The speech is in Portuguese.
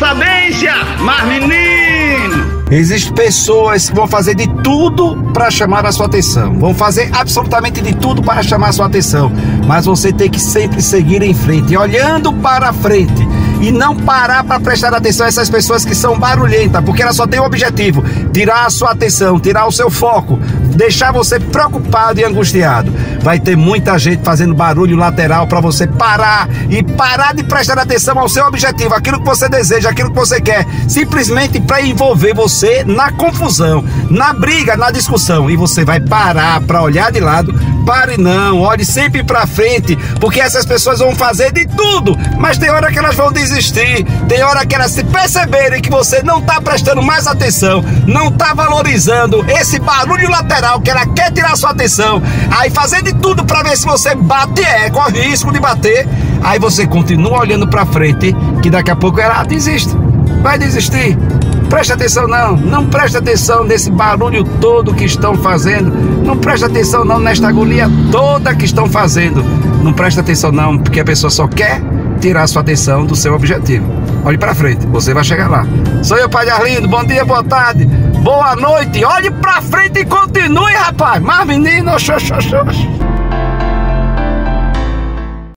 sabência, mas menino! Existem pessoas que vão fazer de tudo para chamar a sua atenção. Vão fazer absolutamente de tudo para chamar a sua atenção. Mas você tem que sempre seguir em frente, olhando para frente e não parar para prestar atenção a essas pessoas que são barulhentas, porque elas só têm um objetivo: tirar a sua atenção, tirar o seu foco deixar você preocupado e angustiado. Vai ter muita gente fazendo barulho lateral para você parar e parar de prestar atenção ao seu objetivo, aquilo que você deseja, aquilo que você quer, simplesmente para envolver você na confusão, na briga, na discussão. E você vai parar para olhar de lado. Pare não, olhe sempre para frente, porque essas pessoas vão fazer de tudo, mas tem hora que elas vão desistir, tem hora que elas se perceberem que você não está prestando mais atenção, não está valorizando esse barulho lateral que ela quer tirar sua atenção, aí fazer de tudo para ver se você bate, é, corre risco de bater, aí você continua olhando para frente, que daqui a pouco ela desiste, vai desistir. Preste atenção não, não preste atenção nesse barulho todo que estão fazendo, não preste atenção não nesta agonia toda que estão fazendo, não preste atenção não, porque a pessoa só quer tirar sua atenção do seu objetivo. Olhe para frente, você vai chegar lá. Sou eu, Pai Arlindo. Bom dia, boa tarde, boa noite. Olhe para frente e continue, rapaz. Mas menino, xoxo, xoxo.